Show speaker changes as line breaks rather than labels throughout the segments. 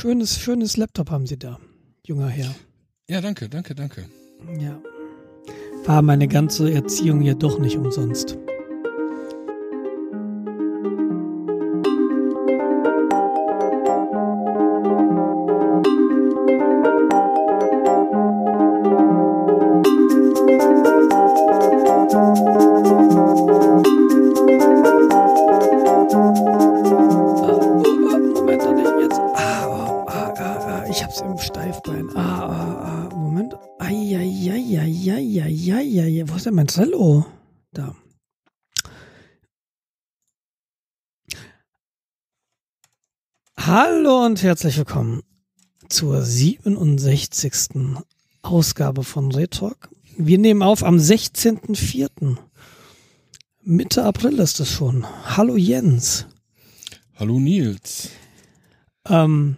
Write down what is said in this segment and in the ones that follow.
Schönes, schönes Laptop haben Sie da, junger Herr.
Ja, danke, danke, danke.
Ja. War meine ganze Erziehung ja doch nicht umsonst. Hallo und herzlich willkommen zur 67. Ausgabe von Retalk. Wir nehmen auf am 16.04. Mitte April ist es schon. Hallo Jens.
Hallo Nils.
Ähm,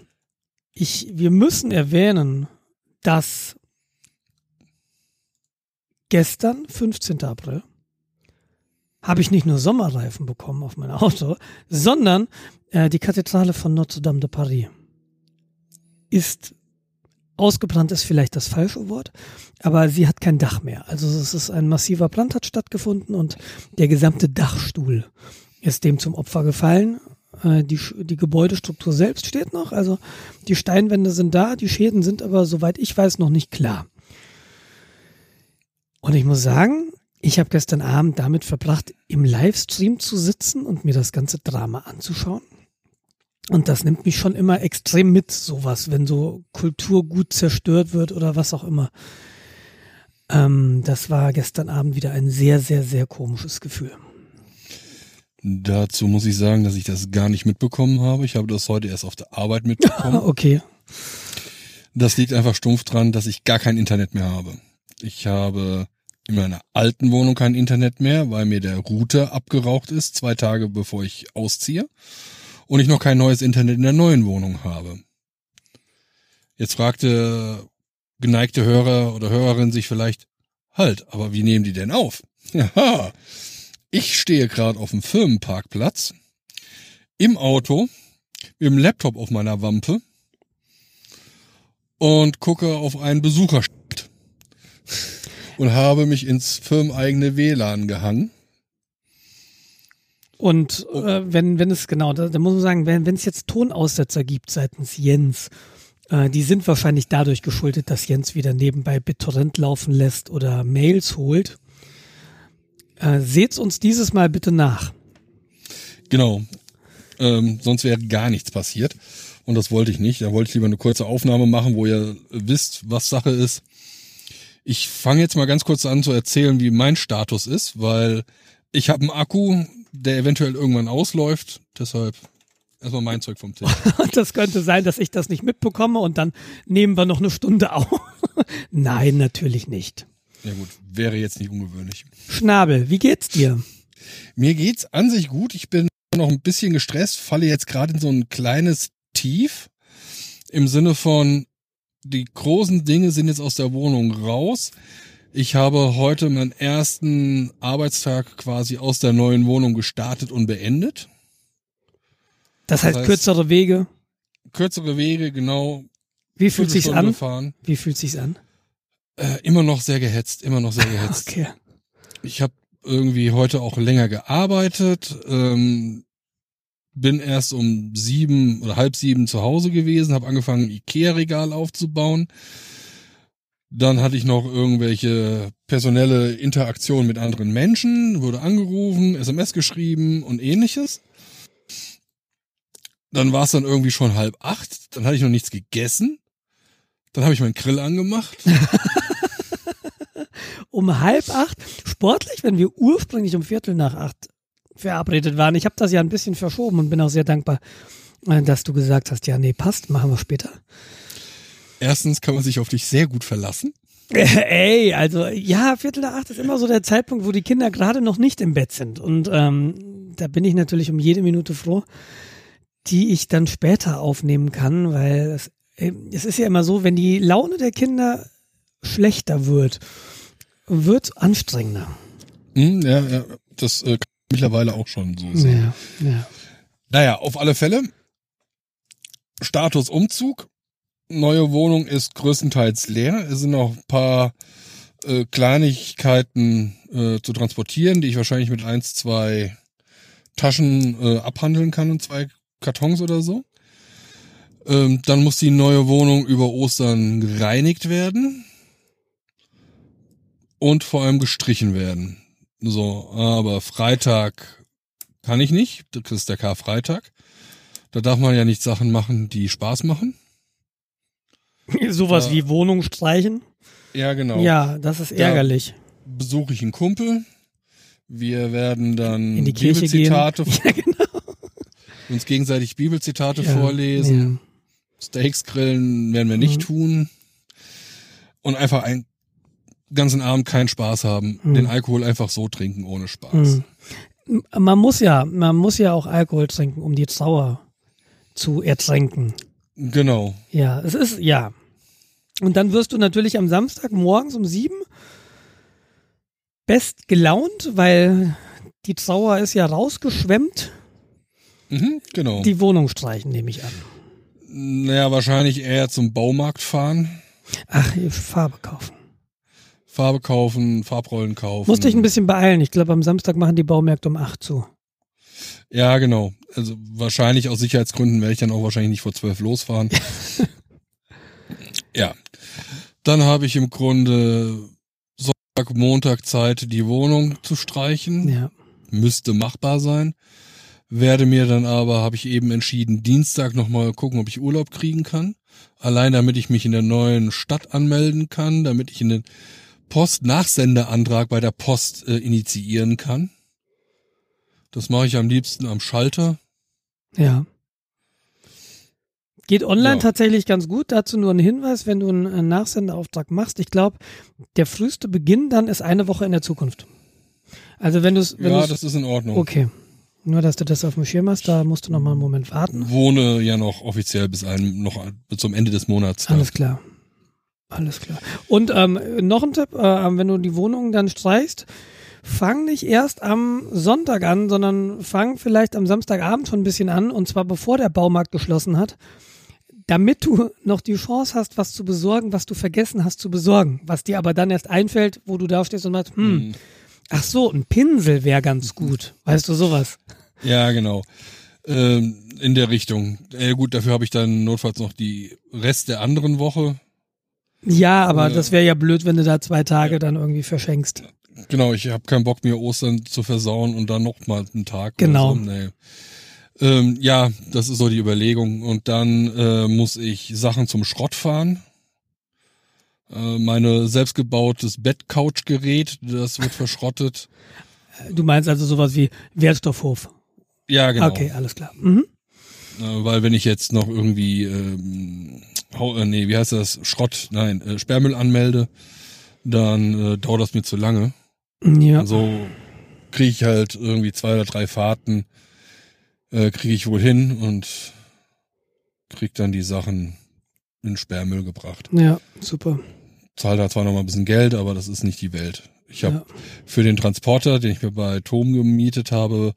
ich, wir müssen erwähnen, dass gestern, 15. April, habe ich nicht nur Sommerreifen bekommen auf mein Auto, sondern äh, die Kathedrale von Notre Dame de Paris ist ausgebrannt ist vielleicht das falsche Wort, aber sie hat kein Dach mehr. Also es ist ein massiver Brand hat stattgefunden und der gesamte Dachstuhl ist dem zum Opfer gefallen. Äh, die, die Gebäudestruktur selbst steht noch, also die Steinwände sind da, die Schäden sind aber, soweit ich weiß, noch nicht klar. Und ich muss sagen, ich habe gestern Abend damit verbracht, im Livestream zu sitzen und mir das ganze Drama anzuschauen. Und das nimmt mich schon immer extrem mit, sowas, wenn so Kultur gut zerstört wird oder was auch immer. Ähm, das war gestern Abend wieder ein sehr, sehr, sehr komisches Gefühl.
Dazu muss ich sagen, dass ich das gar nicht mitbekommen habe. Ich habe das heute erst auf der Arbeit mitbekommen.
okay.
Das liegt einfach stumpf dran, dass ich gar kein Internet mehr habe. Ich habe in meiner alten Wohnung kein Internet mehr, weil mir der Router abgeraucht ist, zwei Tage bevor ich ausziehe. Und ich noch kein neues Internet in der neuen Wohnung habe. Jetzt fragte geneigte Hörer oder Hörerin sich vielleicht, halt, aber wie nehmen die denn auf? Ja, ich stehe gerade auf dem Firmenparkplatz, im Auto, mit dem Laptop auf meiner Wampe und gucke auf einen Besucherstand und habe mich ins firmeneigene WLAN gehangen.
Und äh, wenn, wenn es, genau, da, da muss man sagen, wenn wenn es jetzt Tonaussetzer gibt seitens Jens, äh, die sind wahrscheinlich dadurch geschuldet, dass Jens wieder nebenbei BitTorrent laufen lässt oder Mails holt. Äh, seht's uns dieses Mal bitte nach.
Genau. Ähm, sonst wäre gar nichts passiert. Und das wollte ich nicht. Da wollte ich lieber eine kurze Aufnahme machen, wo ihr wisst, was Sache ist. Ich fange jetzt mal ganz kurz an zu erzählen, wie mein Status ist, weil ich habe einen Akku, der eventuell irgendwann ausläuft. Deshalb erstmal mein Zeug vom Tisch.
Das könnte sein, dass ich das nicht mitbekomme und dann nehmen wir noch eine Stunde auf. Nein, natürlich nicht.
Ja gut, wäre jetzt nicht ungewöhnlich.
Schnabel, wie geht's dir?
Mir geht's an sich gut. Ich bin noch ein bisschen gestresst, falle jetzt gerade in so ein kleines Tief im Sinne von die großen Dinge sind jetzt aus der Wohnung raus. Ich habe heute meinen ersten Arbeitstag quasi aus der neuen Wohnung gestartet und beendet.
Das heißt,
heißt-
kürzere Wege.
Kürzere Wege, genau.
Wie fühlt sich's an?
Fahren.
Wie fühlt sich's an?
Äh, immer noch sehr gehetzt, immer noch sehr gehetzt.
Okay.
Ich habe irgendwie heute auch länger gearbeitet, ähm, bin erst um sieben oder halb sieben zu Hause gewesen, habe angefangen, ein Ikea-Regal aufzubauen. Dann hatte ich noch irgendwelche personelle Interaktion mit anderen Menschen, wurde angerufen, SMS geschrieben und ähnliches. Dann war es dann irgendwie schon halb acht, dann hatte ich noch nichts gegessen. Dann habe ich meinen Grill angemacht.
Um halb acht, sportlich, wenn wir ursprünglich um Viertel nach acht verabredet waren. Ich habe das ja ein bisschen verschoben und bin auch sehr dankbar, äh, dass du gesagt hast, ja, nee, passt, machen wir später.
Erstens kann man sich auf dich sehr gut verlassen.
Ey, also ja, Viertel nach acht ist immer so der Zeitpunkt, wo die Kinder gerade noch nicht im Bett sind. Und ähm, da bin ich natürlich um jede Minute froh, die ich dann später aufnehmen kann, weil es, äh, es ist ja immer so, wenn die Laune der Kinder schlechter wird, wird anstrengender.
Hm, ja, ja, das äh, mittlerweile auch schon so sein.
Ja, ja.
Naja, auf alle Fälle Status Umzug. Neue Wohnung ist größtenteils leer. Es sind noch ein paar äh, Kleinigkeiten äh, zu transportieren, die ich wahrscheinlich mit eins, zwei Taschen äh, abhandeln kann und zwei Kartons oder so. Ähm, dann muss die neue Wohnung über Ostern gereinigt werden und vor allem gestrichen werden. So, aber Freitag kann ich nicht. Das ist der Karfreitag. Da darf man ja nicht Sachen machen, die Spaß machen.
Sowas
Ja.
wie Wohnung streichen.
Ja, genau.
Ja, das ist ärgerlich.
Besuche ich einen Kumpel. Wir werden dann
In die Kirche gehen.
Bibelzitate,
Ja, genau.
uns gegenseitig Bibelzitate
Ja,
vorlesen.
Ja.
Steaks grillen werden wir nicht
Mhm.
tun. Und einfach einen ganzen Abend keinen Spaß haben.
Mhm.
Den Alkohol einfach so trinken ohne Spaß.
Mhm. Man muss ja, man muss ja auch Alkohol trinken, um die Trauer zu ertränken.
Genau.
Ja, es ist, ja. Und dann wirst du natürlich am Samstag morgens um sieben best gelaunt, weil die Trauer ist ja rausgeschwemmt.
Mhm, genau.
Die Wohnung streichen, nehme ich an.
naja, wahrscheinlich eher zum Baumarkt fahren.
Ach, Farbe kaufen.
Farbe kaufen, Farbrollen kaufen.
Musste ich ein bisschen beeilen. Ich glaube, am Samstag machen die Baumärkte um acht zu.
Ja, genau. Also wahrscheinlich aus Sicherheitsgründen werde ich dann auch wahrscheinlich nicht vor zwölf losfahren. ja. Dann habe ich im Grunde Sonntag, Montag Zeit, die Wohnung zu streichen.
Ja.
Müsste machbar sein. Werde mir dann aber, habe ich eben entschieden, Dienstag nochmal gucken, ob ich Urlaub kriegen kann. Allein damit ich mich in der neuen Stadt anmelden kann, damit ich in den Post-Nachsendeantrag bei der Post äh, initiieren kann. Das mache ich am liebsten am Schalter.
Ja. Geht online
Ja.
tatsächlich ganz gut. Dazu nur ein Hinweis, wenn du einen einen Nachsendeauftrag machst. Ich glaube, der früheste Beginn dann ist eine Woche in der Zukunft. Also wenn du es,
Ja,
du's-
das ist in Ordnung.
okay. Nur, dass du das auf dem Schirm hast, da musst du noch mal einen Moment warten.
Wohne ja noch offiziell bis einem, noch bis zum Ende des Monats. da.
Alles klar. Alles klar. Und ähm, noch ein Tipp, äh, wenn du die Wohnung dann streichst, fang nicht erst am Sonntag an, sondern fang vielleicht am Samstagabend schon ein bisschen an und zwar bevor der Baumarkt geschlossen hat, damit du noch die Chance hast, was zu besorgen, was du vergessen hast zu besorgen, was dir aber dann erst einfällt, wo du da stehst und sagst, hm,
Mhm.
ach so, ein Pinsel wäre ganz gut. Weißt du sowas?
Ja, genau. Ähm, in der Richtung. Äh, gut, dafür habe ich dann notfalls noch die Rest der anderen Woche.
Ja, aber
Ja.
das wäre ja blöd, wenn du da zwei Tage dann irgendwie verschenkst.
Genau, ich habe keinen Bock mir Ostern zu versauen und dann noch mal einen Tag.
Genau.
So. Nee. Ähm, ja, das ist so die Überlegung. Und dann äh, muss ich Sachen zum Schrott fahren. Äh, meine selbstgebautes Bettcouchgerät, das wird verschrottet.
Du meinst also sowas wie Wertstoffhof.
Ja, genau.
Okay, alles klar. Mhm.
Äh, weil wenn ich jetzt noch irgendwie, ähm, hau, äh, nee, wie heißt das, Schrott, nein, äh, Sperrmüll anmelde, dann äh, dauert das mir zu lange.
Ja.
Also kriege ich halt irgendwie zwei oder drei Fahrten, äh, kriege ich wohl hin und krieg dann die Sachen in Sperrmüll gebracht.
Ja, super.
Zahl da zwar noch mal ein bisschen Geld, aber das ist nicht die Welt. Ich habe
Ja.
für den Transporter, den ich mir bei Tom gemietet habe,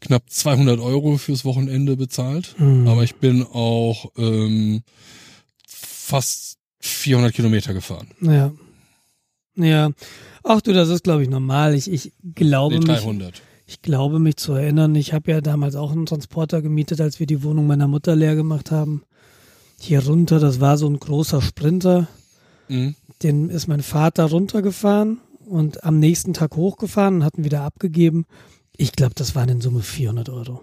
knapp 200 Euro fürs Wochenende bezahlt.
Mhm.
Aber ich bin auch ähm, fast 400 Kilometer gefahren.
Ja. Ja. Ach du, das ist, glaube ich, normal. Ich, ich glaube
Nee,
mich,
300.
ich glaube mich zu erinnern. Ich habe ja damals auch einen Transporter gemietet, als wir die Wohnung meiner Mutter leer gemacht haben. Hier runter, das war so ein großer Sprinter.
Mhm.
Den ist mein Vater runtergefahren und am nächsten Tag hochgefahren und hatten wieder abgegeben. Ich glaube, das waren in Summe 400 Euro.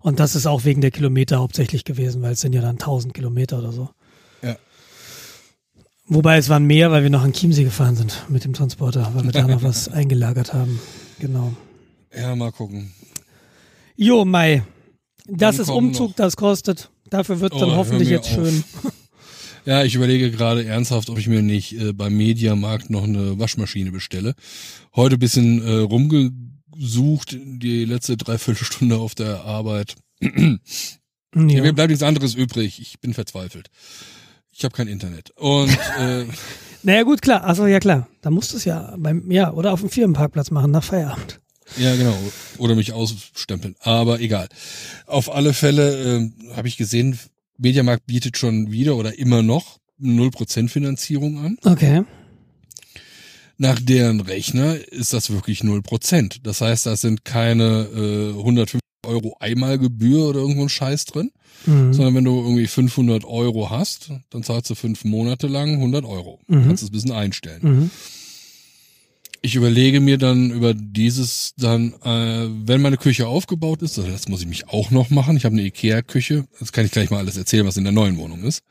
Und das ist auch wegen der Kilometer hauptsächlich gewesen, weil es sind ja dann 1000 Kilometer oder so.
Ja.
Wobei es waren mehr, weil wir noch an Chiemsee gefahren sind mit dem Transporter, weil wir da noch was eingelagert haben. Genau.
Ja, mal gucken.
Jo, Mai. Das
Dann
ist Umzug,
noch-
das kostet. Dafür wird
Oh,
dann
hör
hoffentlich jetzt
auf.
schön.
Ja, ich überlege gerade ernsthaft, ob ich mir nicht äh, beim Mediamarkt noch eine Waschmaschine bestelle. Heute bisschen äh, rumgesucht, die letzte Dreiviertelstunde auf der Arbeit. Ja. Mir
Ja.
bleibt nichts anderes übrig. Ich bin verzweifelt. Ich habe kein Internet. Und äh,
Naja, gut, klar. Also ja, klar. Da musst du es ja beim, ja, oder auf dem Firmenparkplatz machen nach Feierabend.
ja, genau. Oder mich ausstempeln. Aber egal. Auf alle Fälle äh, habe ich gesehen, Mediamarkt bietet schon wieder oder immer noch 0% Finanzierung an.
Okay.
Nach deren Rechner ist das wirklich 0%. Das heißt, da sind keine äh, 150 Euro Einmalgebühr oder irgendwo ein Scheiß drin,
Mhm.
sondern wenn du irgendwie 500 Euro hast, dann zahlst du fünf Monate lang 100 Euro.
Mhm.
Kannst es ein bisschen einstellen.
Mhm.
Ich überlege mir dann über dieses dann, äh, wenn meine Küche aufgebaut ist, also das muss ich mich auch noch machen. Ich habe eine Ikea-Küche. Das kann ich gleich mal alles erzählen, was in der neuen Wohnung ist.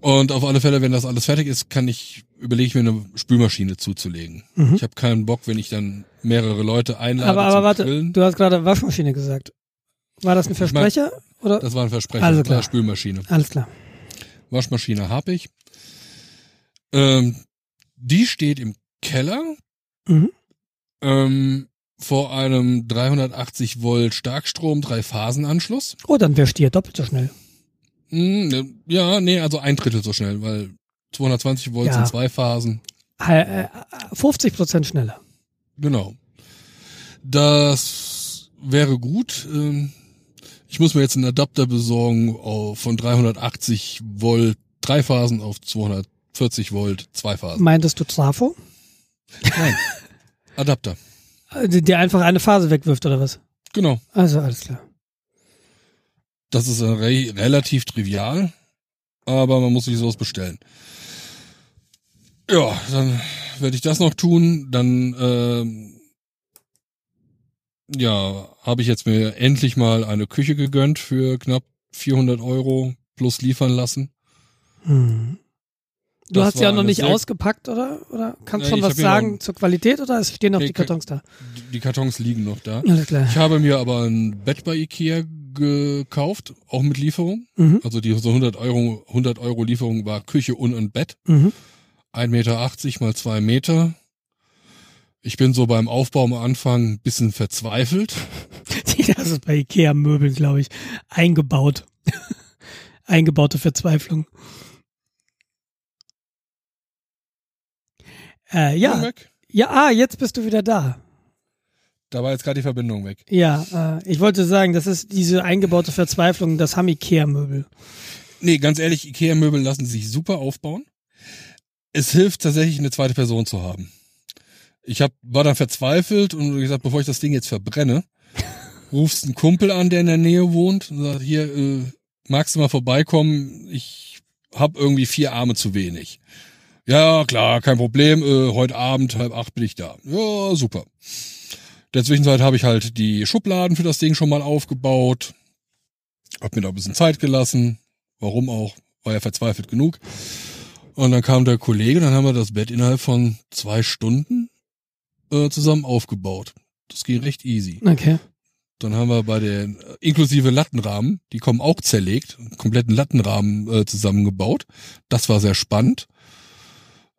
Und auf alle Fälle, wenn das alles fertig ist, kann ich überlege ich mir eine Spülmaschine zuzulegen.
Mhm.
Ich habe keinen Bock, wenn ich dann mehrere Leute einlade
Aber, aber warte,
Grillen.
du hast gerade Waschmaschine gesagt. War das ein
mein-
Versprecher? oder?
Das war ein Versprechen.
Also
klar.
klar.
Spülmaschine.
Alles klar.
Waschmaschine habe ich. Ähm, die steht im Keller
Mhm.
ähm, vor einem 380 Volt Starkstrom Drei-Phasen-Anschluss.
Oh, dann wärst du hier doppelt so schnell.
Hm, ne, ja, nee, also ein Drittel so schnell, weil 220 Volt
Ja.
sind zwei Phasen.
Äh, äh, 50 Prozent schneller.
Genau. Das wäre gut. Ähm, Ich muss mir jetzt einen Adapter besorgen von 380 Volt drei Phasen auf 240 Volt zwei Phasen.
Meintest du Trafo?
Nein. Adapter.
Äh, Der einfach eine Phase wegwirft oder was?
Genau.
Also alles klar.
Das ist äh, re relativ trivial, aber man muss sich sowas bestellen. Ja, dann werde ich das noch tun. Dann ähm, ja, habe ich jetzt mir endlich mal eine Küche gegönnt für knapp 400 Euro plus liefern lassen.
Hm. Du
Das
hast ja noch nicht ausgepackt, oder? Oder kannst
Nee,
schon was sagen zur Qualität oder es stehen noch die Kartons da?
Die Kartons liegen noch da.
Alles klar.
Ich habe mir aber ein Bett bei Ikea gekauft, auch mit Lieferung.
Mhm.
Also die so 100 Euro, 100 Euro Lieferung war Küche und ein Bett.
Mhm.
1,80 Meter mal zwei Meter. Ich bin so beim Aufbau am Anfang ein bisschen verzweifelt.
Das ist bei Ikea-Möbeln, glaube ich, eingebaut. Eingebaute Verzweiflung. Äh, ja, ja, ah, jetzt bist du wieder da.
Da war jetzt gerade die Verbindung weg.
Ja, äh, ich wollte sagen, das ist diese eingebaute Verzweiflung, das haben Ikea-Möbel.
Nee, ganz ehrlich, Ikea-Möbel lassen sich super aufbauen. Es hilft tatsächlich, eine zweite Person zu haben. Ich hab, war dann verzweifelt und gesagt, bevor ich das Ding jetzt verbrenne, rufst einen Kumpel an, der in der Nähe wohnt und sagt, hier, äh, magst du mal vorbeikommen? Ich hab irgendwie vier Arme zu wenig. Ja, klar, kein Problem. Äh, heute Abend, halb acht bin ich da. Ja, super. In der Zwischenzeit habe ich halt die Schubladen für das Ding schon mal aufgebaut. Hab mir da ein bisschen Zeit gelassen. Warum auch? War ja verzweifelt genug. Und dann kam der Kollege, dann haben wir das Bett innerhalb von zwei Stunden äh, zusammen aufgebaut. Das ging recht easy.
Okay.
Dann haben wir bei den äh, inklusive Lattenrahmen, die kommen auch zerlegt, einen kompletten Lattenrahmen äh, zusammengebaut. Das war sehr spannend.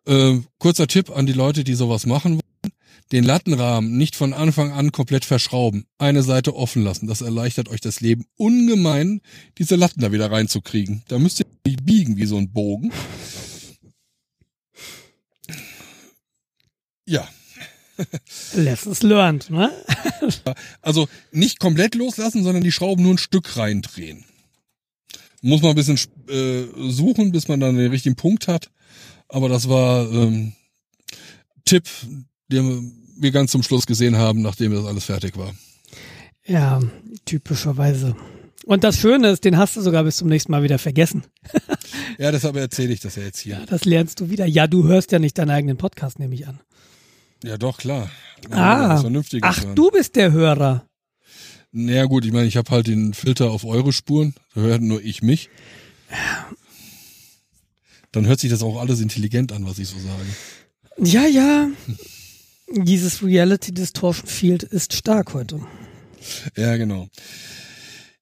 Äh, kurzer Tipp an die Leute, die sowas machen wollen. Den Lattenrahmen nicht von Anfang an komplett verschrauben. Eine Seite offen lassen. Das erleichtert euch das Leben ungemein, diese Latten da wieder reinzukriegen. Da müsst ihr nicht biegen wie so ein Bogen. Ja,
Lessons learned, ne?
Also nicht komplett loslassen, sondern die Schrauben nur ein Stück reindrehen. Muss man ein bisschen äh, suchen, bis man dann den richtigen Punkt hat. Aber das war ähm, Tipp, den wir ganz zum Schluss gesehen haben, nachdem das alles fertig war.
Ja, typischerweise. Und das Schöne ist, den hast du sogar bis zum nächsten Mal wieder vergessen.
Ja, deshalb erzähle ich das ja jetzt hier.
Ja, das lernst du wieder. Ja, du hörst ja nicht deinen eigenen Podcast, nehme ich an.
Ja, doch, klar.
Ah, ach,
hören.
du bist der Hörer.
Naja gut, ich meine, ich habe halt den Filter auf eure Spuren. Da hört nur ich mich. Dann hört sich das auch alles intelligent an, was ich so sage.
Ja, ja. Dieses Reality Distortion Field ist stark heute.
Ja, genau.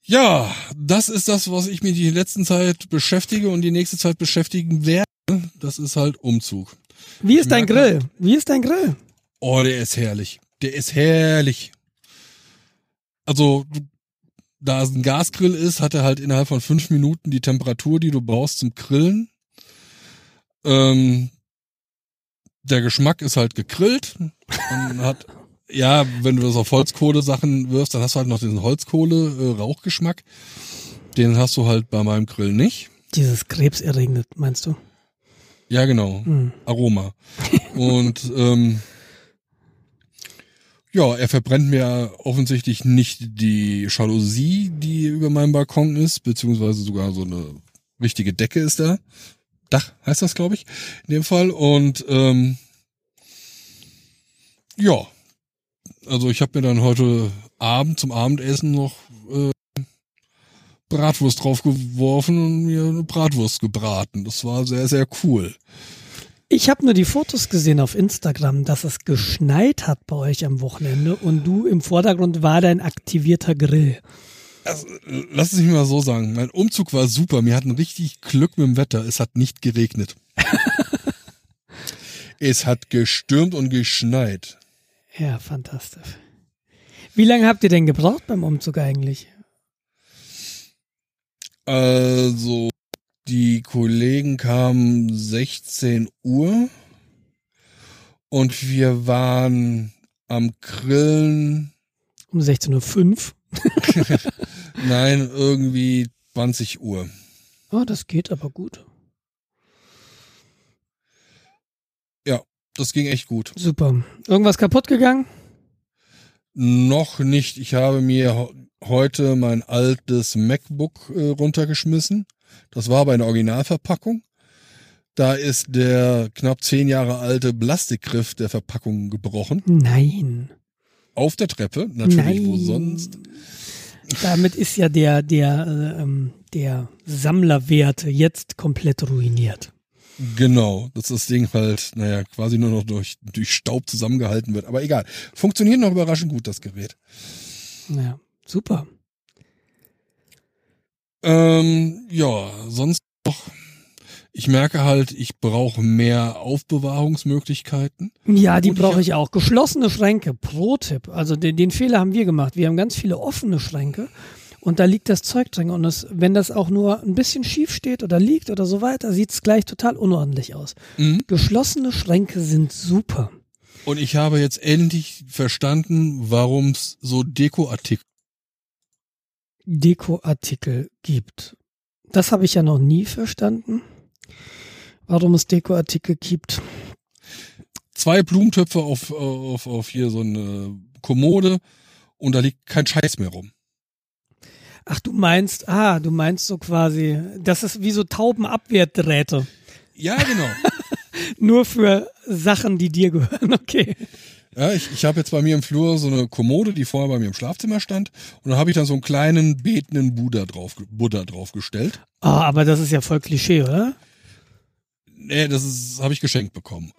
Ja, das ist das, was ich mir die letzten Zeit beschäftige und die nächste Zeit beschäftigen werde. Das ist halt Umzug.
Wie ist dein Grill? Wie ist dein Grill?
Oh, der ist herrlich. Der ist herrlich. Also, da es ein Gasgrill ist, hat er halt innerhalb von fünf Minuten die Temperatur, die du brauchst zum Grillen. Ähm, der Geschmack ist halt gegrillt. Und hat, ja, wenn du das auf Holzkohle-Sachen wirfst, dann hast du halt noch diesen Holzkohle-Rauchgeschmack. Den hast du halt bei meinem Grill nicht.
Dieses krebserregende, meinst du?
Ja, genau.
Hm.
Aroma. Und ähm, ja, er verbrennt mir offensichtlich nicht die Jalousie, die über meinem Balkon ist, beziehungsweise sogar so eine richtige Decke ist da. Dach heißt das, glaube ich, in dem Fall. Und ähm, ja, also ich habe mir dann heute Abend zum Abendessen noch äh, Bratwurst draufgeworfen und mir eine Bratwurst gebraten. Das war sehr, sehr cool.
Ich habe nur die Fotos gesehen auf Instagram, dass es geschneit hat bei euch am Wochenende und du im Vordergrund war dein aktivierter Grill.
Also, lass es mich mal so sagen. Mein Umzug war super. Wir hatten richtig Glück mit dem Wetter. Es hat nicht geregnet. es hat gestürmt und geschneit.
Ja, fantastisch. Wie lange habt ihr denn gebraucht beim Umzug eigentlich?
Also, die Kollegen kamen 16 Uhr und wir waren am Grillen.
Um 16.05 Uhr?
Nein, irgendwie 20 Uhr.
Oh, das geht aber gut.
Ja, das ging echt gut.
Super. Irgendwas kaputt gegangen?
Noch nicht. Ich habe mir heute mein altes MacBook äh, runtergeschmissen. Das war aber eine Originalverpackung. Da ist der knapp zehn Jahre alte Plastikgriff der Verpackung gebrochen.
Nein.
Auf der Treppe, natürlich,
Nein.
wo sonst.
Damit ist ja der, der, äh, ähm, der Sammlerwert jetzt komplett ruiniert.
Genau, dass das Ding halt, naja, quasi nur noch durch, durch Staub zusammengehalten wird. Aber egal. Funktioniert noch überraschend gut, das Gerät.
Ja, super.
Ähm, ja, sonst. Ich merke halt, ich brauche mehr Aufbewahrungsmöglichkeiten.
Ja, die
ich
brauche
hab-
ich auch. Geschlossene Schränke, Pro-Tipp. Also den, den Fehler haben wir gemacht. Wir haben ganz viele offene Schränke und da liegt das Zeug drin. Und das, wenn das auch nur ein bisschen schief steht oder liegt oder so weiter, sieht es gleich total unordentlich aus.
Mhm.
Geschlossene Schränke sind super.
Und ich habe jetzt endlich verstanden, warum es so Dekoartikel
Dekoartikel gibt. Das habe ich ja noch nie verstanden. Warum es Dekoartikel gibt.
zwei Blumentöpfe auf, auf, auf hier so eine Kommode und da liegt kein Scheiß mehr rum.
Ach, du meinst, ah, du meinst so quasi, das ist wie so Taubenabwehrdrähte.
Ja, genau.
Nur für Sachen, die dir gehören, okay.
ja, ich, ich habe jetzt bei mir im Flur so eine Kommode, die vorher bei mir im Schlafzimmer stand und da habe ich dann so einen kleinen betenden Buddha drauf, Buddha draufgestellt.
Ah, aber das ist ja voll Klischee, oder?
Nee, das ist habe ich geschenkt bekommen.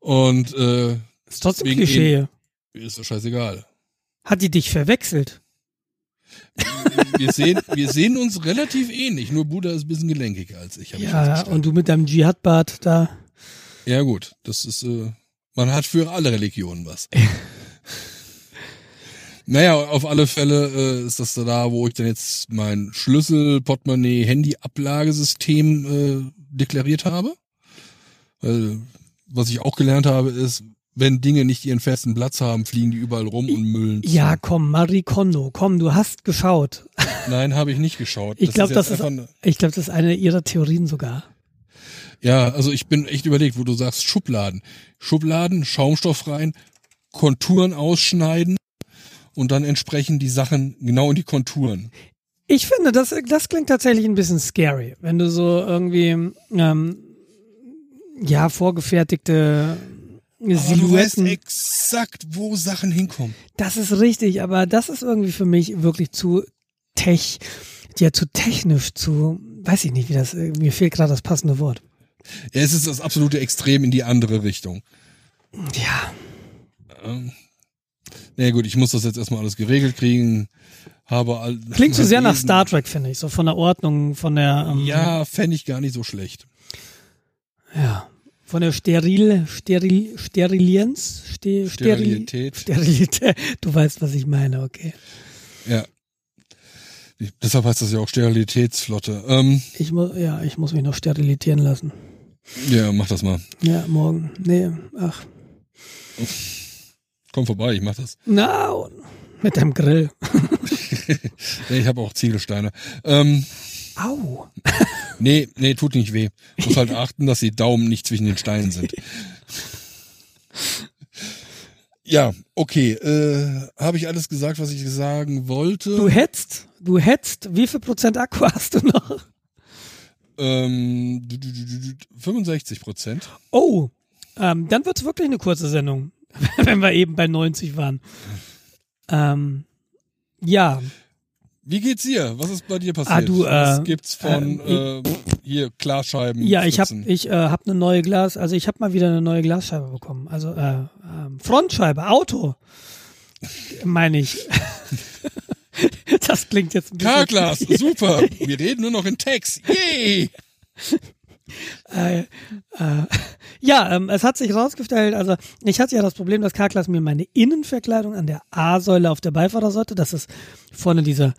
Und äh,
Ist trotzdem Klischee.
ist doch scheißegal.
Hat die dich verwechselt?
Wir sehen, wir sehen uns relativ ähnlich, nur Buddha ist ein bisschen gelenkiger als ich. ich
Ja,
festgestellt.
und du mit deinem Dschihad-Bart da.
Ja gut, das ist, äh, man hat für alle Religionen was. naja, auf alle Fälle äh, ist das da, wo ich dann jetzt mein Schlüssel, Portemonnaie, Handy-Ablagesystem äh, deklariert habe. Weil, was ich auch gelernt habe, ist, wenn Dinge nicht ihren festen Platz haben, fliegen die überall rum und müllen.
Ja, komm, Marie Kondo, komm, du hast geschaut.
Nein, habe ich nicht geschaut.
Ich glaube, das ist,
einfach eine-
ich glaube, das ist eine ihrer Theorien sogar.
Ja, also ich bin echt überlegt, wo du sagst Schubladen. Schubladen, Schaumstoff rein, Konturen ausschneiden und dann entsprechend die Sachen genau in die Konturen.
Ich finde, das, das klingt tatsächlich ein bisschen scary, wenn du so irgendwie, ähm, ja, vorgefertigte
Aber du weißt exakt, wo Sachen hinkommen.
Das ist richtig, aber das ist irgendwie für mich wirklich zu tech, ja, zu technisch, zu, weiß ich nicht, wie das, mir fehlt gerade das passende Wort.
Ja, es ist das absolute Extrem in die andere Richtung.
Ja,
Ähm, na gut, ich muss das jetzt erstmal alles geregelt kriegen. Habe all,
klingt zu sehr nach Star Trek, finde ich, so von der Ordnung, von der, ähm,
Ja, fände ich gar nicht so schlecht.
ja, von der Steril, Steril, Sterilienz, Ste, Steril,
Sterilität.
Sterilität. Du weißt, was ich meine, okay.
Ja. Deshalb heißt das ja auch Sterilitätsflotte. Ähm,
Ich muss, ja, ich muss mich noch sterilitieren lassen.
ja, mach das mal.
Ja, morgen. Nee, ach.
Komm vorbei, ich mach das.
Na, mit deinem Grill.
nee, ich habe auch Ziegelsteine. Ähm,
Au.
nee, nee, tut nicht weh. Muss halt achten, dass die Daumen nicht zwischen den Steinen sind. Ja, okay. Äh, Habe ich alles gesagt, was ich sagen wollte?
Du hättest, du hättest, wie viel Prozent Akku hast du noch?
Ähm, du- du- du- du- du- 65 Prozent.
Oh, ähm, dann wird's wirklich eine kurze Sendung, wenn wir eben bei 90 waren. Ähm, ja,
Wie geht's dir? Was ist bei dir passiert?
Ah, du, äh,
Was gibt's von
äh,
äh, hier Glasscheiben?
ja, ich habe ich äh, hab eine neue Glas, also ich habe mal wieder eine neue Glasscheibe bekommen. Also äh, ähm, Frontscheibe, Auto, meine ich. das klingt jetzt ein bisschen.
Carglass, super. Wir reden nur noch in Text. Yay!
Äh, äh, ja, ähm, es hat sich rausgestellt, also ich hatte ja das Problem, dass Carglass mir meine Innenverkleidung an der A-Säule auf der Beifahrerseite, das ist vorne dieser,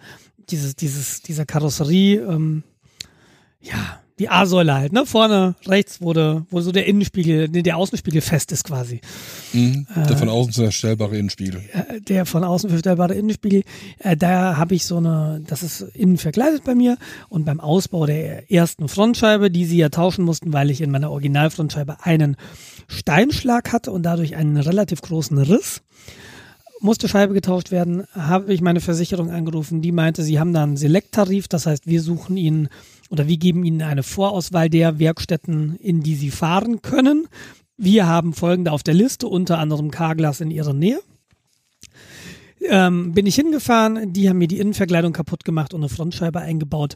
dieses, dieses, dieser Karosserie, ähm, ja, die A-Säule halt, ne? Vorne rechts, wo, der, wo so der Innenspiegel, nee, der Außenspiegel fest ist quasi.
Mhm, der
Äh.
von außen zu erstellbare Innenspiegel.
Äh, der von außen verstellbare Innenspiegel, äh, da habe ich so eine, das ist innen verkleidet bei mir und beim Ausbau der ersten Frontscheibe, die sie ja tauschen mussten, weil ich in meiner Originalfrontscheibe einen Steinschlag hatte und dadurch einen relativ großen Riss, musste Scheibe getauscht werden, habe ich meine Versicherung angerufen, die meinte, sie haben da einen Select-Tarif, das heißt, wir suchen ihnen oder wir geben ihnen eine Vorauswahl der Werkstätten, in die sie fahren können. Wir haben folgende auf der Liste, unter anderem Carglass in ihrer Nähe. Ähm, bin ich hingefahren, die haben mir die Innenverkleidung kaputt gemacht und eine Frontscheibe eingebaut,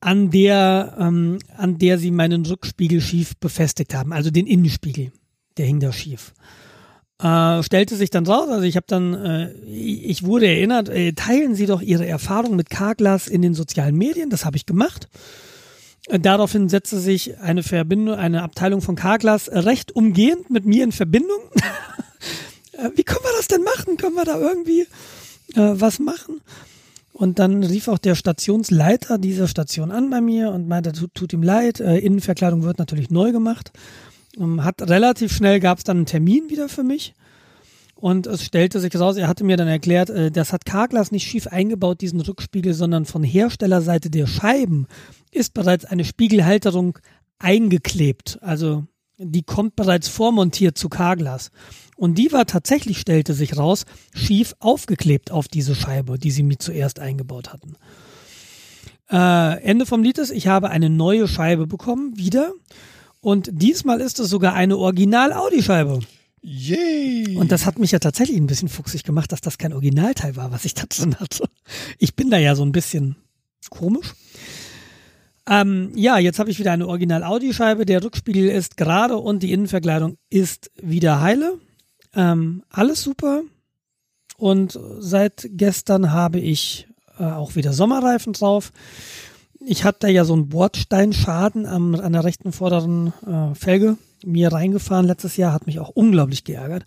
an der, ähm, an der sie meinen Rückspiegel schief befestigt haben, also den Innenspiegel, der hing da schief. Äh, stellte sich dann raus, also ich habe dann, äh, ich wurde erinnert, äh, teilen Sie doch Ihre Erfahrung mit Carglass in den sozialen Medien, das habe ich gemacht. Äh, Daraufhin setzte sich eine Verbindung, eine Abteilung von Carglass recht umgehend mit mir in Verbindung. Äh, Wie können wir das denn machen? Können wir da irgendwie äh, was machen? Und dann rief auch der Stationsleiter dieser Station an bei mir und meinte, tut, tut ihm leid, äh, Innenverkleidung wird natürlich neu gemacht. Ähm, hat relativ schnell gab es dann einen Termin wieder für mich. Und es stellte sich raus, er hatte mir dann erklärt, äh, das hat Carglass nicht schief eingebaut, diesen Rückspiegel, sondern von Herstellerseite der Scheiben ist bereits eine Spiegelhalterung eingeklebt. Also die kommt bereits vormontiert zu Carglass. Und die war tatsächlich, stellte sich raus, schief aufgeklebt auf diese Scheibe, die sie mir zuerst eingebaut hatten. Äh, Ende vom Lied ist, ich habe eine neue Scheibe bekommen, wieder. Und diesmal ist es sogar eine Original-Audi-Scheibe.
Yay!
Und das hat mich ja tatsächlich ein bisschen fuchsig gemacht, dass das kein Originalteil war, was ich da drin hatte. Ich bin da ja so ein bisschen komisch. Ähm, ja, jetzt habe ich wieder eine Original-Audi-Scheibe. Der Rückspiegel ist gerade und die Innenverkleidung ist wieder heile. Ähm, alles super. Und seit gestern habe ich äh, auch wieder Sommerreifen drauf. Ich hatte ja so einen Bordsteinschaden am, an der rechten vorderen äh, Felge mir reingefahren letztes Jahr, hat mich auch unglaublich geärgert.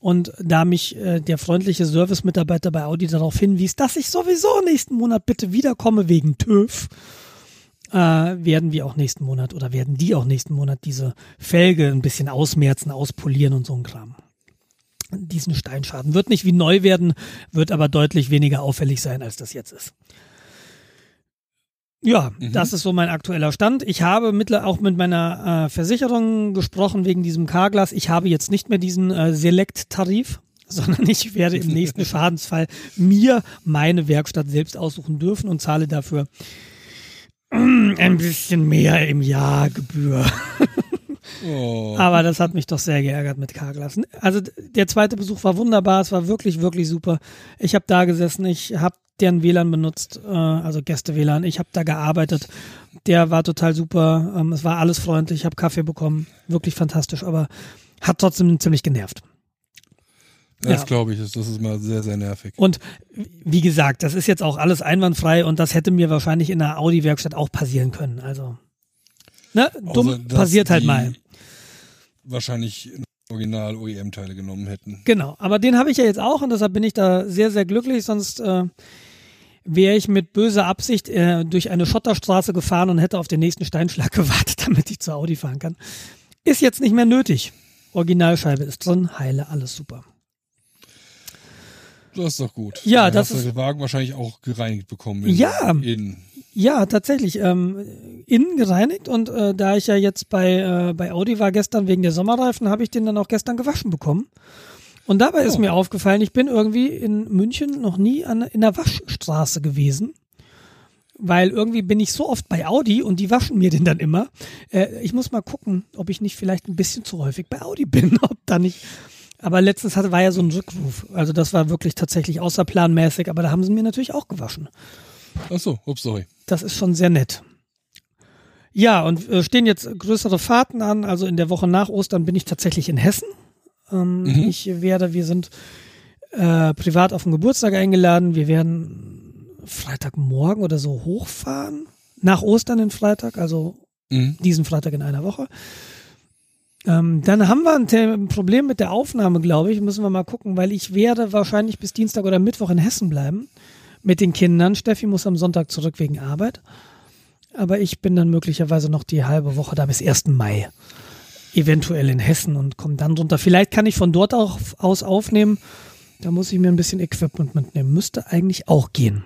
Und da mich äh, der freundliche Service-Mitarbeiter bei Audi darauf hinwies, dass ich sowieso nächsten Monat bitte wiederkomme wegen TÜV, äh, werden wir auch nächsten Monat oder werden die auch nächsten Monat diese Felge ein bisschen ausmerzen, auspolieren und so ein Kram. Diesen Steinschaden wird nicht wie neu werden, wird aber deutlich weniger auffällig sein, als das jetzt ist. Ja,
Mhm.
das ist so mein aktueller Stand. Ich habe mittler auch mit meiner äh, Versicherung gesprochen wegen diesem Carglass. Ich habe jetzt nicht mehr diesen äh, Select-Tarif, sondern ich werde im nächsten Schadensfall mir meine Werkstatt selbst aussuchen dürfen und zahle dafür ein bisschen mehr im Jahr Gebühr.
oh.
Aber das hat mich doch sehr geärgert mit Carglass. Also der zweite Besuch war wunderbar, es war wirklich, wirklich super. Ich habe da gesessen, ich habe deren WLAN benutzt, äh, also Gäste-WLAN. Ich habe da gearbeitet. Der war total super. Ähm, es war alles freundlich. Ich habe Kaffee bekommen. Wirklich fantastisch, aber hat trotzdem ziemlich genervt.
das
ja.
glaube ich, das ist mal sehr, sehr nervig.
Und wie gesagt, das ist jetzt auch alles einwandfrei und das hätte mir wahrscheinlich in einer Audi-Werkstatt auch passieren können. Also, ne, dumm
dass
passiert halt mal.
Wahrscheinlich original OEM-Teile genommen hätten.
Genau, aber den habe ich ja jetzt auch und deshalb bin ich da sehr, sehr glücklich. Sonst äh, wäre ich mit böser Absicht äh, durch eine Schotterstraße gefahren und hätte auf den nächsten Steinschlag gewartet, damit ich zur Audi fahren kann. Ist jetzt nicht mehr nötig. Originalscheibe ist drin, heile, alles super.
Das ist doch gut.
Ja,
Dann
das
hast
ist-
den Wagen wahrscheinlich auch gereinigt bekommen. in-
Ja.
In,
Ja, tatsächlich. Ähm, innen gereinigt und äh, da ich ja jetzt bei, äh, bei Audi war gestern wegen der Sommerreifen, habe ich den dann auch gestern gewaschen bekommen. Und dabei ist
Oh.
mir aufgefallen, ich bin irgendwie in München noch nie an, in der Waschstraße gewesen. Weil irgendwie bin ich so oft bei Audi und die waschen mir den dann immer. Äh, ich muss mal gucken, ob ich nicht vielleicht ein bisschen zu häufig bei Audi bin, ob da nicht. Aber letztens hatte, war ja so ein Rückruf. Also das war wirklich tatsächlich außerplanmäßig, aber da haben sie mir natürlich auch gewaschen.
ach so, ups, sorry.
Das ist schon sehr nett. Ja, und äh, stehen jetzt größere Fahrten an. Also in der Woche nach Ostern bin ich tatsächlich in Hessen. Ähm,
Mhm.
Ich werde, wir sind äh, privat auf den Geburtstag eingeladen. Wir werden Freitagmorgen oder so hochfahren. Nach Ostern den Freitag, also
Mhm.
diesen Freitag in einer Woche. Ähm, dann haben wir ein, ein Problem mit der Aufnahme, glaube ich. Müssen wir mal gucken, weil ich werde wahrscheinlich bis Dienstag oder Mittwoch in Hessen bleiben mit den Kindern. Steffi muss am Sonntag zurück wegen Arbeit. Aber ich bin dann möglicherweise noch die halbe Woche da bis 1. Mai. Eventuell in Hessen und komme dann runter. Vielleicht kann ich von dort auch aus aufnehmen. Da muss ich mir ein bisschen Equipment mitnehmen. Müsste eigentlich auch gehen.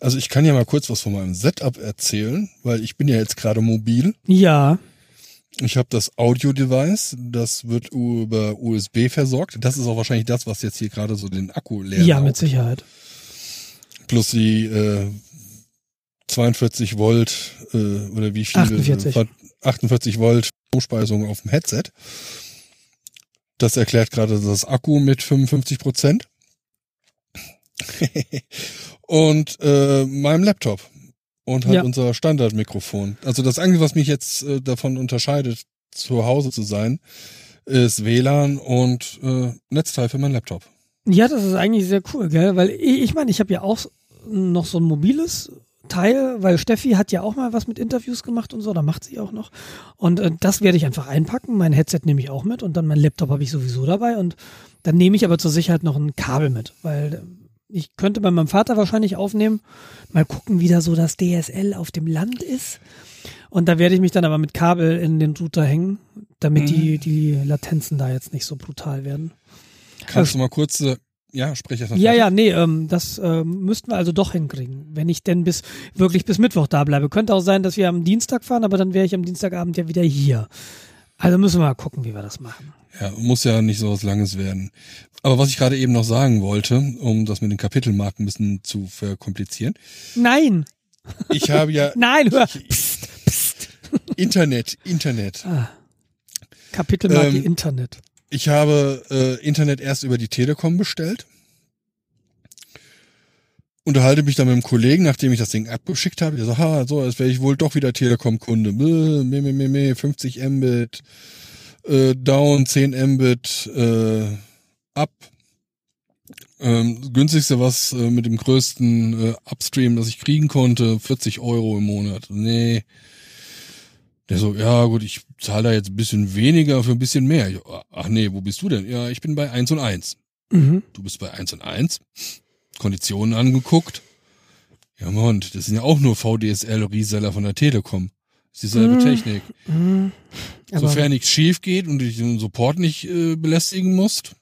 Also ich kann ja mal kurz was von meinem Setup erzählen, weil ich bin ja jetzt gerade mobil.
Ja,
Ich habe das Audio-Device, das wird über USB versorgt. Das ist auch wahrscheinlich das, was jetzt hier gerade so den Akku leer
ja, mit Sicherheit.
Plus die äh, 42 Volt äh, oder wie viel?
48.
Äh, 48 Volt Stromspeisung auf dem Headset. Das erklärt gerade das Akku mit 55 Prozent. und äh, meinem Laptop. Und halt
Ja.
unser Standardmikrofon. Also das Einzige, was mich jetzt äh, davon unterscheidet, zu Hause zu sein, ist WLAN und äh, Netzteil für mein Laptop.
Ja, das ist eigentlich sehr cool, gell? Weil ich, ich meine, ich habe ja auch noch so ein mobiles Teil, weil Steffi hat ja auch mal was mit Interviews gemacht und so, da macht sie auch noch. Und äh, das werde ich einfach einpacken. Mein Headset nehme ich auch mit und dann mein Laptop habe ich sowieso dabei und dann nehme ich aber zur Sicherheit noch ein Kabel mit, weil äh, ich könnte bei meinem Vater wahrscheinlich aufnehmen, mal gucken, wie da so das DSL auf dem Land ist. Und da werde ich mich dann aber mit Kabel in den Router hängen, damit die, die Latenzen da jetzt nicht so brutal werden.
Kannst du mal kurz, äh, ja, mal
Ja, ja, nee, ähm, das ähm, müssten wir also doch hinkriegen, wenn ich denn bis wirklich bis Mittwoch da bleibe. Könnte auch sein, dass wir am Dienstag fahren, aber dann wäre ich am Dienstagabend ja wieder hier. Also müssen wir mal gucken, wie wir das machen.
Ja, muss ja nicht so was Langes werden. Aber was ich gerade eben noch sagen wollte, um das mit den Kapitelmarken ein bisschen zu verkomplizieren.
Nein,
Ich habe ja
nein, hör. Psst, psst.
Internet, Internet.
Ah. Kapitelmarke
Ähm,
Internet.
Ich habe äh, Internet erst über die Telekom bestellt. Unterhalte mich dann mit einem Kollegen, nachdem ich das Ding abgeschickt habe. Der so, ha, so, als wäre ich wohl doch wieder Telekom-Kunde. Meh, meh, meh, meh, 50 Mbit, äh, down, 10 Mbit, äh, up. Ähm, günstigste, was äh, mit dem größten äh, Upstream, das ich kriegen konnte, 40 Euro im Monat. Nee. Der so, ja gut, ich zahle da jetzt ein bisschen weniger für ein bisschen mehr. Ich, ach nee, wo bist du denn? Ja, ich bin bei 1 und 1.
Mhm.
Du bist bei 1 und 1. Konditionen angeguckt. Ja, Mann, das sind ja auch nur VDSL-Reseller von der Telekom. Das ist dieselbe
Mhm.
Technik.
Mhm.
Sofern nichts schief geht und du dich den Support nicht äh, belästigen musst,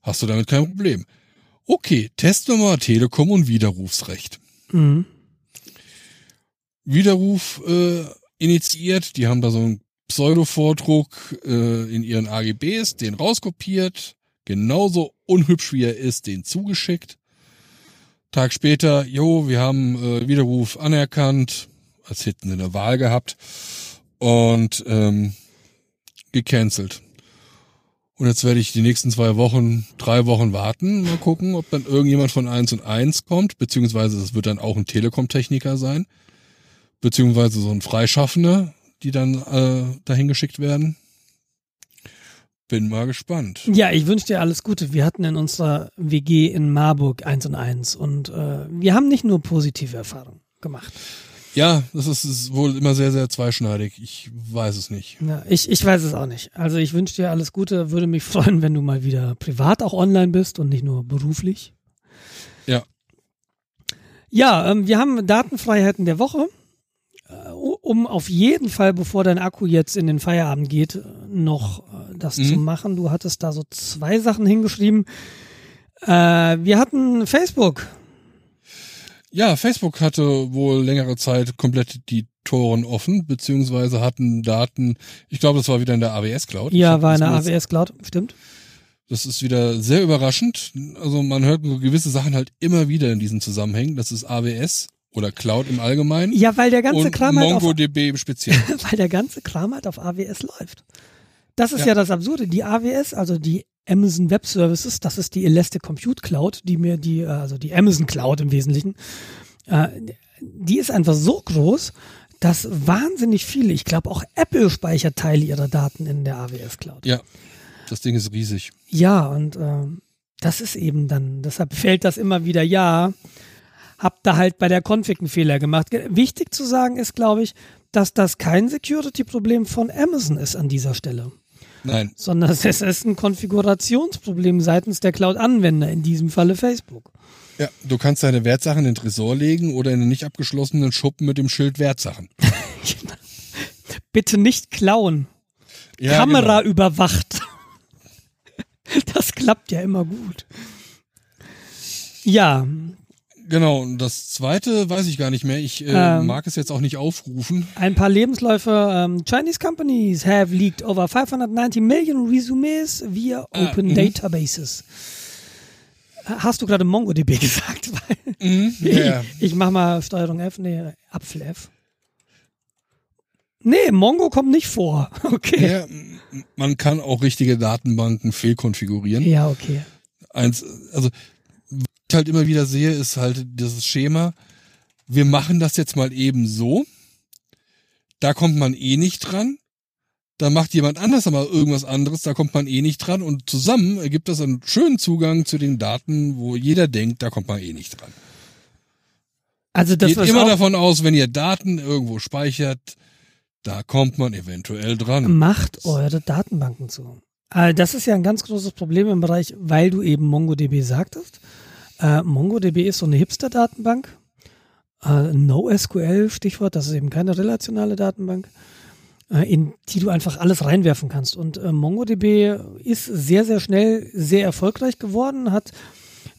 hast du damit kein Problem. Okay, testen wir mal Telekom und Widerrufsrecht.
Mhm.
Widerruf äh, initiiert, die haben da so einen Pseudo-Vordruck äh, in ihren AGBs, den rauskopiert, genauso unhübsch wie er ist, den zugeschickt. Tag später, jo, wir haben äh, Widerruf anerkannt, als hätten sie eine Wahl gehabt und ähm, gecancelt. Und jetzt werde ich die nächsten zwei Wochen, drei Wochen warten, mal gucken, ob dann irgendjemand von 1 und 1 kommt, beziehungsweise es wird dann auch ein Telekom-Techniker sein, beziehungsweise so ein Freischaffender, die dann äh, dahin geschickt werden. Bin mal gespannt.
Ja, ich wünsche dir alles Gute. Wir hatten in unserer WG in Marburg eins und eins und äh, wir haben nicht nur positive Erfahrungen gemacht.
Ja, das ist, ist wohl immer sehr, sehr zweischneidig. Ich weiß es nicht.
Ja, ich, ich weiß es auch nicht. Also ich wünsche dir alles Gute. Würde mich freuen, wenn du mal wieder privat auch online bist und nicht nur beruflich.
Ja.
Ja, ähm, wir haben Datenfreiheiten der Woche. Um auf jeden Fall, bevor dein Akku jetzt in den Feierabend geht, noch äh, das
Mhm.
zu machen. Du hattest da so zwei Sachen hingeschrieben. Äh, wir hatten Facebook.
Ja, Facebook hatte wohl längere Zeit komplett die Toren offen, beziehungsweise hatten Daten, ich glaube, das war wieder in der AWS Cloud.
Ja, war in der AWS Cloud, stimmt.
Das ist wieder sehr überraschend. Also man hört gewisse Sachen halt immer wieder in diesen Zusammenhängen. Das ist AWS oder Cloud im Allgemeinen
Ja, weil der ganze
und
Kram halt auf,
MongoDB im Speziellen.
weil der ganze Kram halt auf AWS läuft. Das ist ja.
Ja.
das Absurde. Die AWS, also die Amazon Web Services, das ist die Elastic Compute Cloud, die mir die, äh, also die Amazon Cloud im Wesentlichen, äh, die ist einfach so groß, dass wahnsinnig viele, ich glaube auch Apple speichert Teile ihrer Daten in der AWS Cloud.
ja, das Ding ist riesig.
Ja, und ähm, das ist eben dann, deshalb fällt das immer wieder, ja, habt da halt bei der Config einen Fehler gemacht. Ge- Wichtig zu sagen ist, glaube ich, dass das kein Security-Problem von Amazon ist an dieser Stelle,
Nein,
sondern es ist ein Konfigurationsproblem seitens der Cloud-Anwender, in diesem Falle Facebook.
ja, du kannst deine Wertsachen in den Tresor legen oder in einen nicht abgeschlossenen Schuppen mit dem Schild Wertsachen.
Bitte nicht klauen.
Ja,
Kamera
genau.
überwacht. Das klappt ja immer gut. Ja,
Genau, und das zweite weiß ich gar nicht mehr. Ich äh,
Ähm.
mag es jetzt auch nicht aufrufen.
Ein paar Lebensläufe. Ähm, Chinese companies have leaked over 590 million resumes via
Ah,
open
mhm.
databases. Hast du gerade MongoDB gesagt?
Mhm, ja.
ich, ich mach mal Steuerung F, nee, Apfel F. Nee, Mongo kommt nicht vor. Okay.
ja, man kann auch richtige Datenbanken fehlkonfigurieren.
Ja, okay.
Eins, also halt immer wieder sehe, ist halt dieses Schema. Wir machen das jetzt mal eben so. Da kommt man eh nicht dran. Da macht jemand anders aber irgendwas anderes, da kommt man eh nicht dran. Und zusammen ergibt das einen schönen Zugang zu den Daten, wo jeder denkt, da kommt man eh nicht dran.
Also das
Geht immer davon aus, wenn ihr Daten irgendwo speichert, da kommt man eventuell dran.
macht eure Datenbanken zu. Äh, das ist ja ein ganz großes Problem im Bereich, weil du eben MongoDB sagtest. Äh, MongoDB ist so eine Hipster-Datenbank. Äh, NoSQL, Stichwort, das ist eben keine relationale Datenbank, äh, in die du einfach alles reinwerfen kannst. Und äh, MongoDB ist sehr, sehr schnell sehr erfolgreich geworden, hat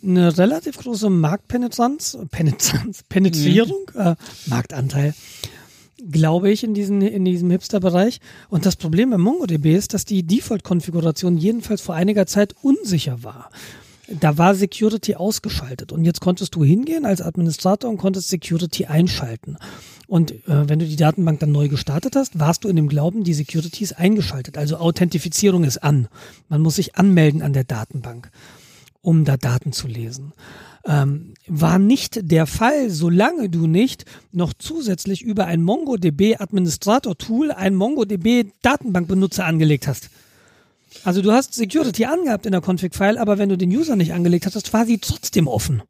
eine relativ große Marktpenetranz, Penetranz, Penetrierung, äh, Marktanteil, glaube ich, in, diesen, in diesem Hipster-Bereich. Und das Problem bei MongoDB ist, dass die Default-Konfiguration jedenfalls vor einiger Zeit unsicher war. Da war Security ausgeschaltet und jetzt konntest du hingehen als Administrator und konntest Security einschalten. Und äh, wenn du die Datenbank dann neu gestartet hast, warst du in dem Glauben, die Security ist eingeschaltet. Also Authentifizierung ist an. Man muss sich anmelden an der Datenbank, um da Daten zu lesen. Ähm, war nicht der Fall, solange du nicht noch zusätzlich über ein MongoDB Administrator Tool ein MongoDB Datenbankbenutzer angelegt hast. Also du hast Security angehabt in der Config-File, aber wenn du den User nicht angelegt hattest, war sie trotzdem offen.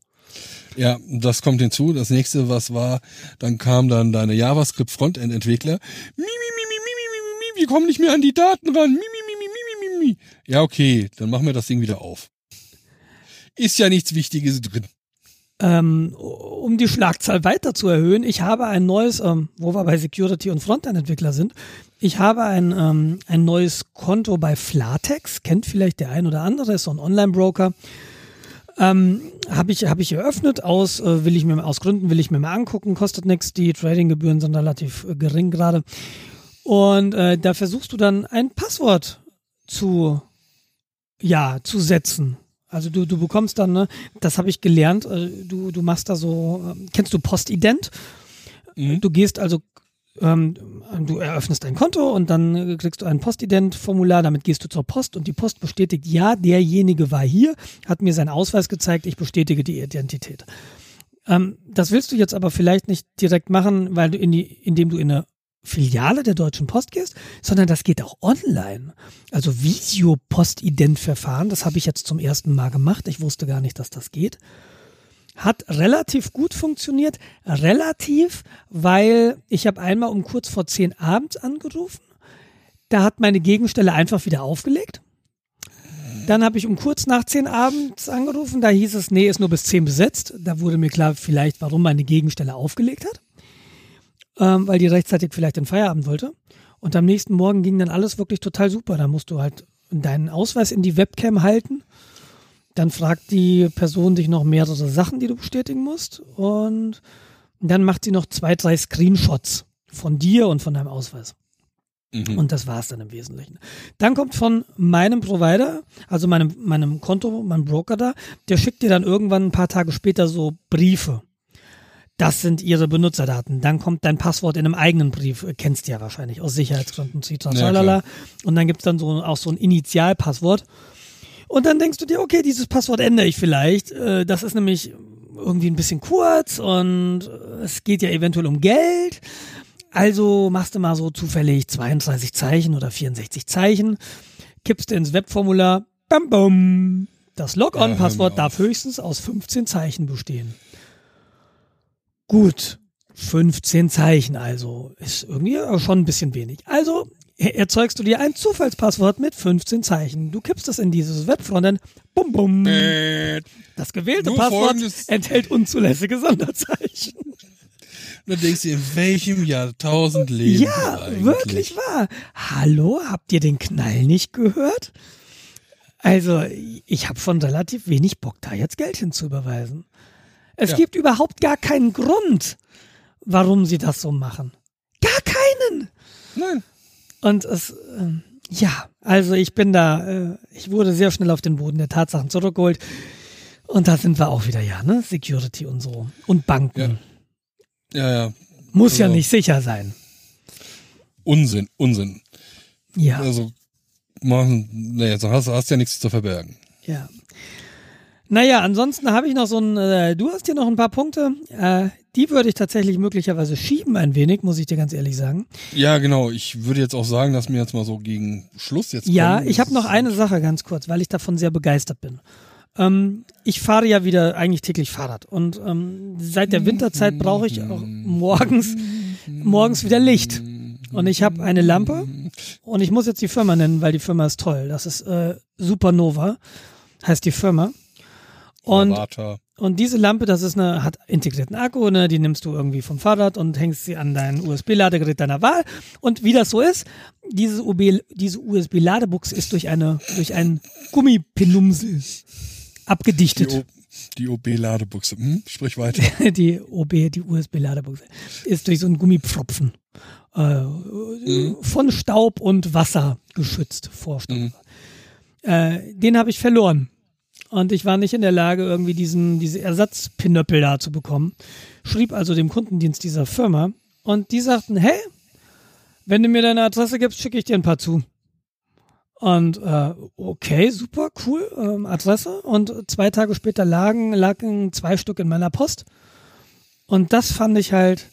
Ja, das kommt hinzu. Das nächste, was war, dann kam dann deine JavaScript-Frontend-Entwickler. Mi, wir kommen nicht mehr an die Daten ran. Ja, okay, dann machen wir das Ding wieder auf. Ist ja nichts Wichtiges drin.
Ähm, um die Schlagzahl weiter zu erhöhen, ich habe ein neues, ähm, wo wir bei Security und Frontend-Entwickler sind, ich habe ein, ähm, ein neues Konto bei Flatex, kennt vielleicht der ein oder andere, ist so ein Online-Broker. Ähm, habe ich, hab ich eröffnet, aus, äh, will ich mir, aus Gründen will ich mir mal angucken, kostet nichts, die Tradinggebühren sind relativ äh, gering gerade. Und äh, da versuchst du dann ein Passwort zu, ja, zu setzen. Also du, du bekommst dann, ne, das habe ich gelernt, äh, du, du machst da so, äh, kennst du Postident?
Mhm.
Du gehst also, ähm, du eröffnest ein Konto und dann äh, kriegst du ein Postident-Formular, damit gehst du zur Post und die Post bestätigt, ja, derjenige war hier, hat mir seinen Ausweis gezeigt, ich bestätige die Identität. Ähm, das willst du jetzt aber vielleicht nicht direkt machen, weil du in die, indem du in eine Filiale der Deutschen Post gehst, sondern das geht auch online. Also Visio-Postident-Verfahren, das habe ich jetzt zum ersten Mal gemacht. Ich wusste gar nicht, dass das geht. Hat relativ gut funktioniert. Relativ, weil ich habe einmal um kurz vor zehn abends angerufen. Da hat meine Gegenstelle einfach wieder aufgelegt. Dann habe ich um kurz nach zehn abends angerufen. Da hieß es, nee, ist nur bis zehn besetzt. Da wurde mir klar, vielleicht, warum meine Gegenstelle aufgelegt hat ähm, weil die rechtzeitig vielleicht den Feierabend wollte. Und am nächsten Morgen ging dann alles wirklich total super. Da musst du halt deinen Ausweis in die Webcam halten. Dann fragt die Person dich noch mehrere Sachen, die du bestätigen musst. Und dann macht sie noch zwei, drei Screenshots von dir und von deinem Ausweis.
Mhm.
Und das war's dann im Wesentlichen. Dann kommt von meinem Provider, also meinem, meinem Konto, meinem Broker da, der schickt dir dann irgendwann ein paar Tage später so Briefe. Das sind ihre Benutzerdaten. Dann kommt dein Passwort in einem eigenen Brief, kennst du ja wahrscheinlich, aus Sicherheitsgründen,
Ja.
Und dann gibt's dann so auch so ein Initialpasswort. Und dann denkst du dir, okay, dieses Passwort ändere ich vielleicht. Äh, Das ist nämlich irgendwie ein bisschen kurz und es geht ja eventuell um Geld. Also machst du mal so zufällig 32 Zeichen oder 64 Zeichen, kippst du ins Webformular, bam, bam. Das
Ja, hör
Login-Passwort
mir
darf höchstens aus 15 Zeichen bestehen. Gut, 15 Zeichen also. Ist irgendwie schon ein bisschen wenig. Also er- erzeugst du dir ein Zufallspasswort mit 15 Zeichen. Du kippst es in dieses Webfrontend, bum, bum.
Äh,
Das gewählte Passwort enthält unzulässige Sonderzeichen.
dann denkst du, in welchem Jahrtausend leben
Ja,
wir
wirklich wahr. Hallo, habt ihr den Knall nicht gehört? Also, ich habe schon relativ wenig Bock, da jetzt Geld hinzuüberweisen. Es
Ja.
gibt überhaupt gar keinen Grund, warum sie das so machen. Gar keinen.
Nein.
Und es, ähm, ja, also ich bin da, äh, ich wurde sehr schnell auf den Boden der Tatsachen zurückgeholt. Und da sind wir auch wieder, ja, ne? Security und so. Und Banken.
Ja, ja.
Muss ja
Also-
nicht sicher sein.
Unsinn, Unsinn.
Ja.
Also, machen, jetzt hast, hast ja nichts zu verbergen.
Ja. Naja, ansonsten habe ich noch so ein, äh, du hast hier noch ein paar Punkte, äh, die würde ich tatsächlich möglicherweise schieben ein wenig, muss ich dir ganz ehrlich sagen.
Ja, genau. Ich würde jetzt auch sagen, dass mir jetzt mal so gegen Schluss jetzt
Ja,
kommen.
ich habe noch eine Sache ganz kurz, weil ich davon sehr begeistert bin. Ähm, ich fahre ja wieder eigentlich täglich Fahrrad und ähm, seit der Winterzeit brauche ich auch morgens, morgens wieder Licht. Und ich habe eine Lampe und ich muss jetzt die Firma nennen, weil die Firma ist toll. Das ist äh, Supernova, heißt die Firma. Und. Und diese Lampe, das ist eine, hat integrierten Akku, ne, die nimmst du irgendwie vom Fahrrad und hängst sie an dein USB-Ladegerät deiner Wahl. Und wie das so ist, diese, UB, diese USB-Ladebuchse ist durch eine, durch einen Gummipenumsel
Die,
abgedichtet.
Die OB-Ladebuchse. Hm? Sprich weiter.
Die, OB, die USB-Ladebuchse ist durch so einen Gummipfropfen äh, von Staub und Wasser geschützt vor Staub.
Mhm.
Äh, den habe ich verloren. Und ich war nicht in der Lage, irgendwie diesen, diese Ersatzpinöppel da zu bekommen. Schrieb also dem Kundendienst dieser Firma und die sagten, hey, wenn du mir deine Adresse gibst, schicke ich dir ein paar zu. Und äh, okay, super, cool, ähm, Adresse. Und zwei Tage später lagen, lagen zwei Stück in meiner Post. Und das fand ich halt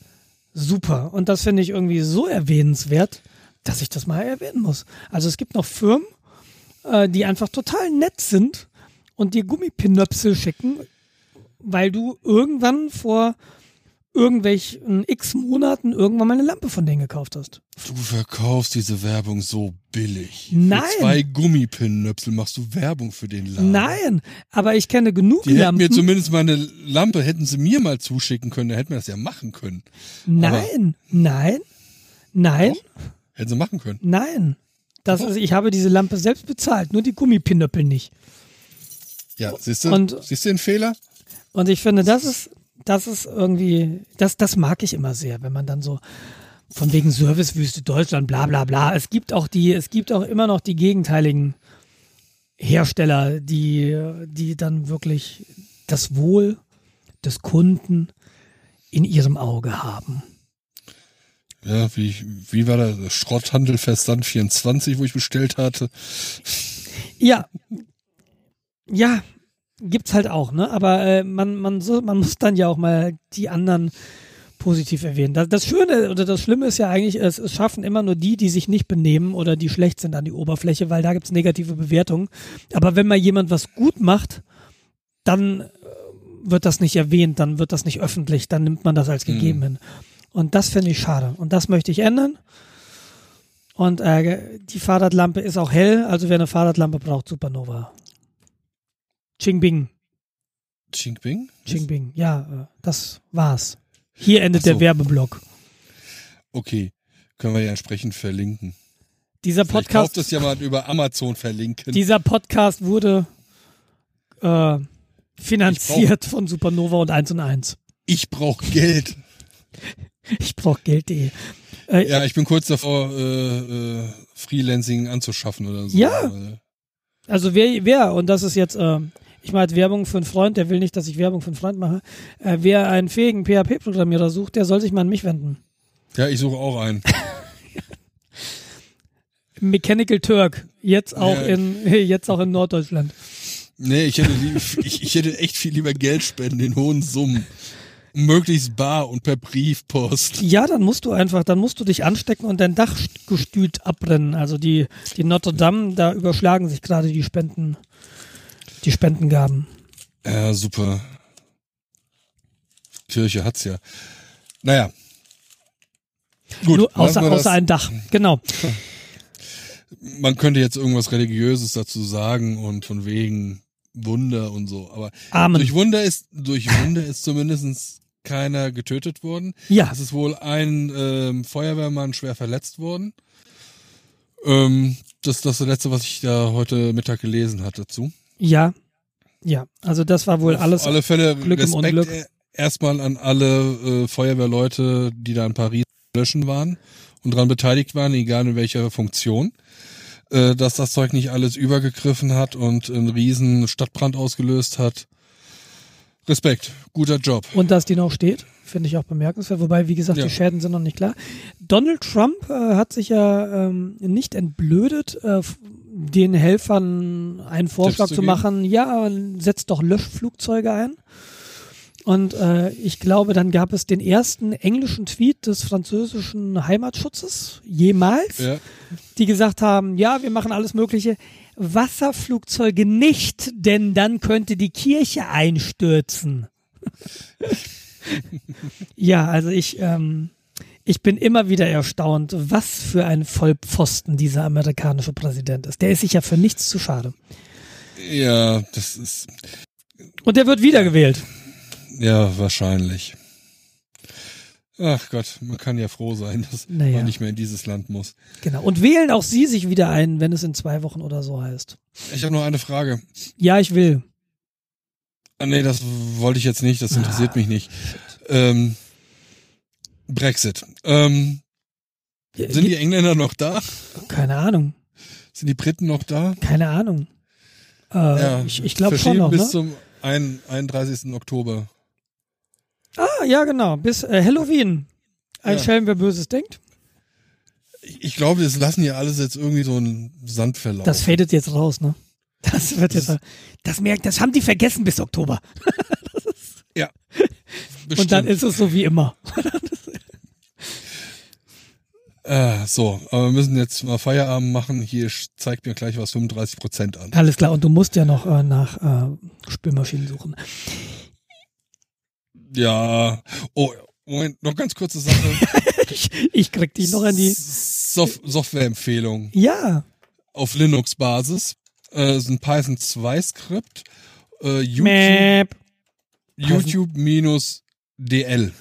super. Und das finde ich irgendwie so erwähnenswert, dass ich das mal erwähnen muss. Also es gibt noch Firmen, äh, die einfach total nett sind und dir Gummipinöpsel schicken, weil du irgendwann vor irgendwelchen x Monaten irgendwann mal eine Lampe von denen gekauft hast.
Du verkaufst diese Werbung so billig.
Nein.
Für zwei Gummipinnöpsel machst du Werbung für den Laden.
Nein, aber ich kenne genug
Die hätten
Lampen.
mir zumindest meine Lampe, hätten sie mir mal zuschicken können, dann hätten wir das ja machen können.
nein, nein, nein,
Doch. Hätten sie machen können.
nein. Das ist, ich habe diese Lampe selbst bezahlt, nur die Gummipinöppel nicht.
Ja, siehst du,
Und-
siehst du den Fehler?
Und ich finde, das ist, das ist irgendwie, das, das mag ich immer sehr, wenn man dann so von wegen Servicewüste Deutschland, bla bla bla. Es gibt auch die, es gibt auch immer noch die gegenteiligen Hersteller, die, die dann wirklich das Wohl des Kunden in ihrem Auge haben.
Ja, wie, wie war das? Schrotthandel Versand 24, wo ich bestellt hatte.
Ja, ja, gibt's halt auch, ne? Aber äh, man, man, so, man muss dann ja auch mal die anderen positiv erwähnen. Das, das Schöne oder das Schlimme ist ja eigentlich, es, es schaffen immer nur die, die sich nicht benehmen oder die schlecht sind an die Oberfläche, weil da gibt's negative Bewertungen. Aber wenn mal jemand was gut macht, dann äh, wird das nicht erwähnt, dann wird das nicht öffentlich, dann nimmt man das als gegeben hin. Und das finde ich schade. Und das möchte ich ändern. Und äh, die Fahrradlampe ist auch hell, also wer eine Fahrradlampe braucht, Supernova. Ching Bing,
Ching Bing?
Ching Bing. Ja, äh, das war's. Hier endet
so.
der Werbeblock.
Okay, können wir ja entsprechend verlinken.
Dieser
Vielleicht kauft
Podcast,
es ja mal über Amazon verlinken.
dieser Podcast wurde äh, finanziert von Supernova und 1 und 1.
Ich brauche Geld.
Ich brauche Geld.de.
Äh, ja, ich bin kurz davor, äh, äh, Freelancing anzuschaffen oder so.
Ja. Also wer, wer, und das ist jetzt, äh, ich mache Werbung für einen Freund, der will nicht, dass ich Werbung für einen Freund mache. Äh, wer einen fähigen PHP-Programmierer sucht, der soll sich mal an mich wenden.
Ja, ich suche auch einen.
Mechanical Turk, jetzt auch ja. in jetzt auch in Norddeutschland.
Nee, ich hätte, ich, ich hätte echt viel lieber Geld spenden in hohen Summen. Möglichst bar und per Briefpost.
Ja, dann musst du einfach, dann musst du dich anstecken und dein Dachgestüt abbrennen. Also die, die Notre Dame, da überschlagen sich gerade die Spenden, die Spendengaben.
Ja, super. Kirche hat's ja. Naja.
Gut. Nur außer, außer ein Dach. Genau.
Man könnte jetzt irgendwas Religiöses dazu sagen und von wegen Wunder und so. Aber
Amen.
durch Wunder ist, durch Wunder ist zumindest keiner getötet worden.
Ja.
Es ist wohl ein ähm, Feuerwehrmann schwer verletzt worden. Ähm, das ist das letzte, was ich da heute Mittag gelesen hatte dazu.
Ja. Ja. Also das war wohl
Auf
alles.
alle Fälle
Glück im
Respekt
Unglück.
erstmal an alle äh, Feuerwehrleute, die da in Paris löschen waren und daran beteiligt waren, egal in welcher Funktion äh, dass das Zeug nicht alles übergegriffen hat und einen riesen Stadtbrand ausgelöst hat. Respekt, guter Job.
Und dass die noch steht, finde ich auch bemerkenswert. Wobei, wie gesagt,
Ja.
die Schäden sind noch nicht klar. Donald Trump äh, hat sich ja ähm, nicht entblödet, äh, den Helfern einen Vorschlag
zu
zu machen. Ja, setzt doch Löschflugzeuge ein. Und äh, ich glaube, dann gab es den ersten englischen Tweet des französischen Heimatschutzes jemals,
Ja.
die gesagt haben, ja, wir machen alles Mögliche. Wasserflugzeuge nicht, denn dann könnte die Kirche einstürzen. Ja, also ich, ähm, ich bin immer wieder erstaunt, was für ein Vollpfosten dieser amerikanische Präsident ist. Der ist sich ja für nichts zu schade.
ja, das ist
Und der wird wiedergewählt.
ja wahrscheinlich. Ach Gott, man kann ja froh sein, dass
Naja.
man nicht mehr in dieses Land muss.
Genau. Und wählen auch Sie sich wieder ein, wenn es in zwei Wochen oder so heißt.
Ich habe noch eine Frage.
Ja, ich will.
Ah, nee, das wollte ich jetzt nicht, das interessiert mich nicht. Ähm, Brexit. Ähm, sind die Engländer noch da?
Keine Ahnung.
Sind die Briten noch da?
Keine Ahnung. Äh, ich ich glaube schon noch,
bis
ne?
zum ein- 31. Oktober.
Ah, ja, genau. Bis äh, Halloween. Ein
Ja.
Schelm, wer Böses denkt.
Ich, ich glaube, das lassen hier alles jetzt irgendwie so einen Sand verlaufen.
Das fadet jetzt raus, ne? Das wird jetzt. Das merkt, das haben die vergessen bis Oktober.
ja.
Und dann ist es so wie immer.
Äh, so, aber wir müssen jetzt mal Feierabend machen. Hier zeigt mir gleich was 35 Prozent an.
Alles klar. Und du musst ja noch äh, nach äh, Spülmaschinen suchen.
Ja. Oh, Moment, noch ganz kurze Sache.
ich, ich krieg dich noch an die.
Sof Softwareempfehlung
Ja.
auf Linux-Basis. Äh, ist ein Python 2 Skript. Äh, YouTube,
Mäp.
YouTube-DL.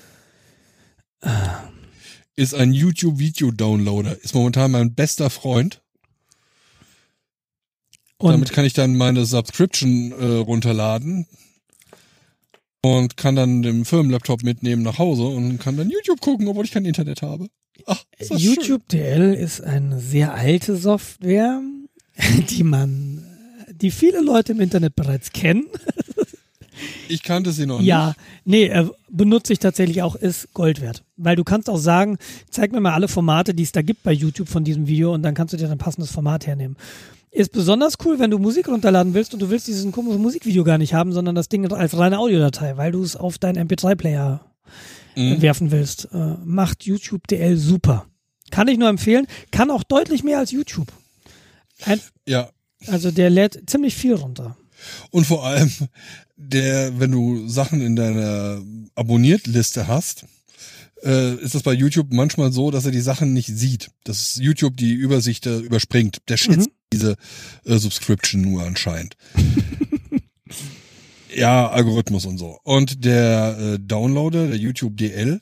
Ist ein YouTube-Video-Downloader. Ist momentan mein bester Freund.
Und
Damit kann ich dann meine Subscription äh, runterladen und kann dann den Firmenlaptop mitnehmen nach Hause und kann dann YouTube gucken, obwohl ich kein Internet habe. Ach, ist das schön.
YouTube DL ist eine sehr alte Software, die man, die viele Leute im Internet bereits kennen.
Ich kannte sie noch
Ja,
nicht.
nee, äh, benutze ich tatsächlich auch, ist Gold wert. Weil du kannst auch sagen, zeig mir mal alle Formate, die es da gibt bei YouTube von diesem Video und dann kannst du dir ein passendes Format hernehmen. Ist besonders cool, wenn du Musik runterladen willst und du willst dieses komische Musikvideo gar nicht haben, sondern das Ding als reine Audiodatei, weil du es auf deinen MP3-Player
Mhm.
werfen willst. Äh, macht YouTube DL super. Kann ich nur empfehlen. Kann auch deutlich mehr als YouTube. Ein,
Ja.
Also der lädt ziemlich viel runter.
Und vor allem, der, wenn du Sachen in deiner Abonniertliste hast, äh, ist das bei YouTube manchmal so, dass er die Sachen nicht sieht. Dass YouTube die Übersicht äh, überspringt. Der schätzt diese äh, Subscription nur anscheinend. ja, Algorithmus und so. Und der äh, Downloader, der YouTube DL,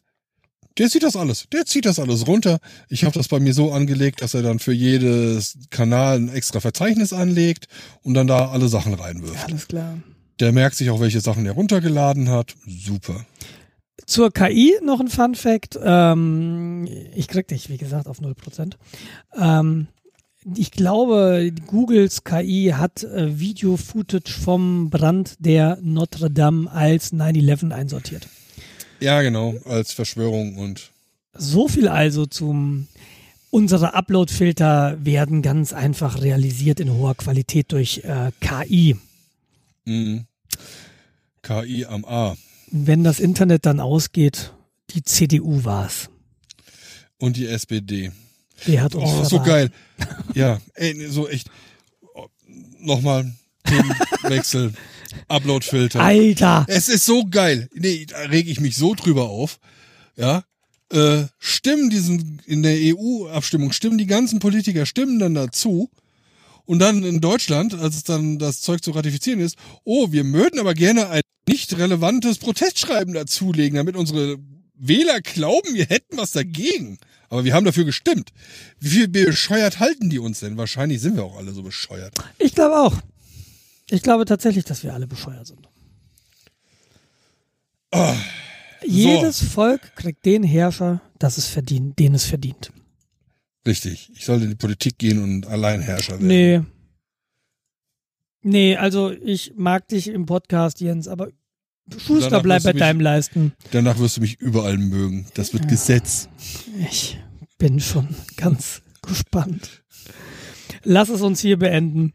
der sieht das alles. Der zieht das alles runter. Ich habe das bei mir so angelegt, dass er dann für jedes Kanal ein extra Verzeichnis anlegt und dann da alle Sachen reinwirft.
Alles klar.
Der merkt sich auch, welche Sachen er runtergeladen hat. Super.
Zur KI noch ein Fun Fact. Ähm, ich krieg dich, wie gesagt, auf 0%. Ähm, ich glaube, Googles KI hat äh, Video-Footage vom Brand der Notre Dame als 9-11 einsortiert.
Ja, genau, als Verschwörung und.
So viel also zum. Unsere Upload-Filter werden ganz einfach realisiert in hoher Qualität durch äh, KI.
Mhm. KI am A.
Wenn das Internet dann ausgeht, die CDU war's.
Und die SPD.
Die hat uns
Oh, so geil. Ja, ey, so echt. Oh, Nochmal Themenwechsel. Uploadfilter.
Alter!
Es ist so geil. Nee, da reg ich mich so drüber auf. Ja. Äh, stimmen diesen, in der EU-Abstimmung, stimmen die ganzen Politiker, stimmen dann dazu. Und dann in Deutschland, als es dann das Zeug zu ratifizieren ist, oh, wir möchten aber gerne ein nicht relevantes Protestschreiben dazulegen, damit unsere Wähler glauben, wir hätten was dagegen. Aber wir haben dafür gestimmt. Wie viel bescheuert halten die uns denn? Wahrscheinlich sind wir auch alle so bescheuert.
Ich glaube auch. Ich glaube tatsächlich, dass wir alle bescheuert sind.
Ah,
Jedes Volk kriegt den Herrscher, das es verdient, den es verdient.
richtig. Ich sollte in die Politik gehen und Alleinherrscher werden.
Nee. Nee, also ich mag dich im Podcast, Jens, aber Schuster
Danach
bleib bei
mich-
deinem Leisten.
Danach wirst du mich überall mögen. Das wird Gesetz.
Ich bin schon ganz gespannt. Lass es uns hier beenden.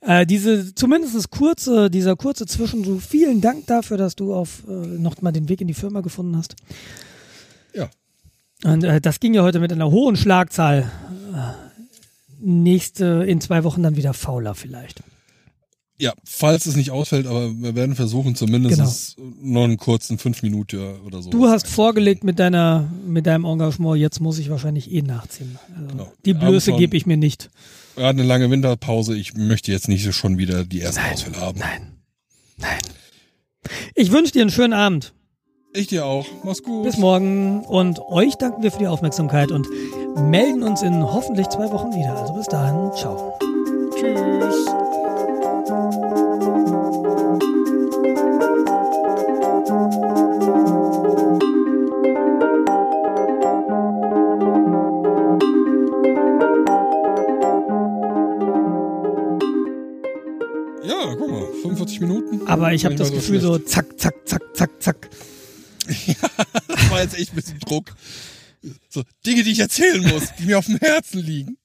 Äh, diese zumindest kurze, dieser kurze Zwischenruf. Vielen Dank dafür, dass du auf äh, noch mal den Weg in die Firma gefunden hast.
Ja.
Und äh, das ging ja heute mit einer hohen Schlagzahl. Äh, nächste in zwei Wochen dann wieder fauler vielleicht.
Ja, falls es nicht ausfällt, aber wir werden versuchen, zumindest noch einen kurzen fünf Minuten oder so.
Du hast vorgelegt mit deiner mit deinem Engagement. Jetzt muss ich wahrscheinlich eh nachziehen. Also,
Genau.
Die Blöße gebe ich mir nicht.
Wir hatten eine lange Winterpause. Ich möchte jetzt nicht schon wieder die ersten
Nein,
Ausfälle haben.
Nein. Nein. Ich wünsche dir einen schönen Abend.
Ich dir auch. Mach's gut.
Bis morgen. Und euch danken wir für die Aufmerksamkeit und melden uns in hoffentlich zwei Wochen wieder. Also bis dahin. Ciao.
Tschüss. Minuten.
Aber ich habe das Gefühl, so zack, zack, zack, zack, zack.
ja, das war jetzt echt ein bisschen Druck. So Dinge, die ich erzählen muss, die mir auf dem Herzen liegen.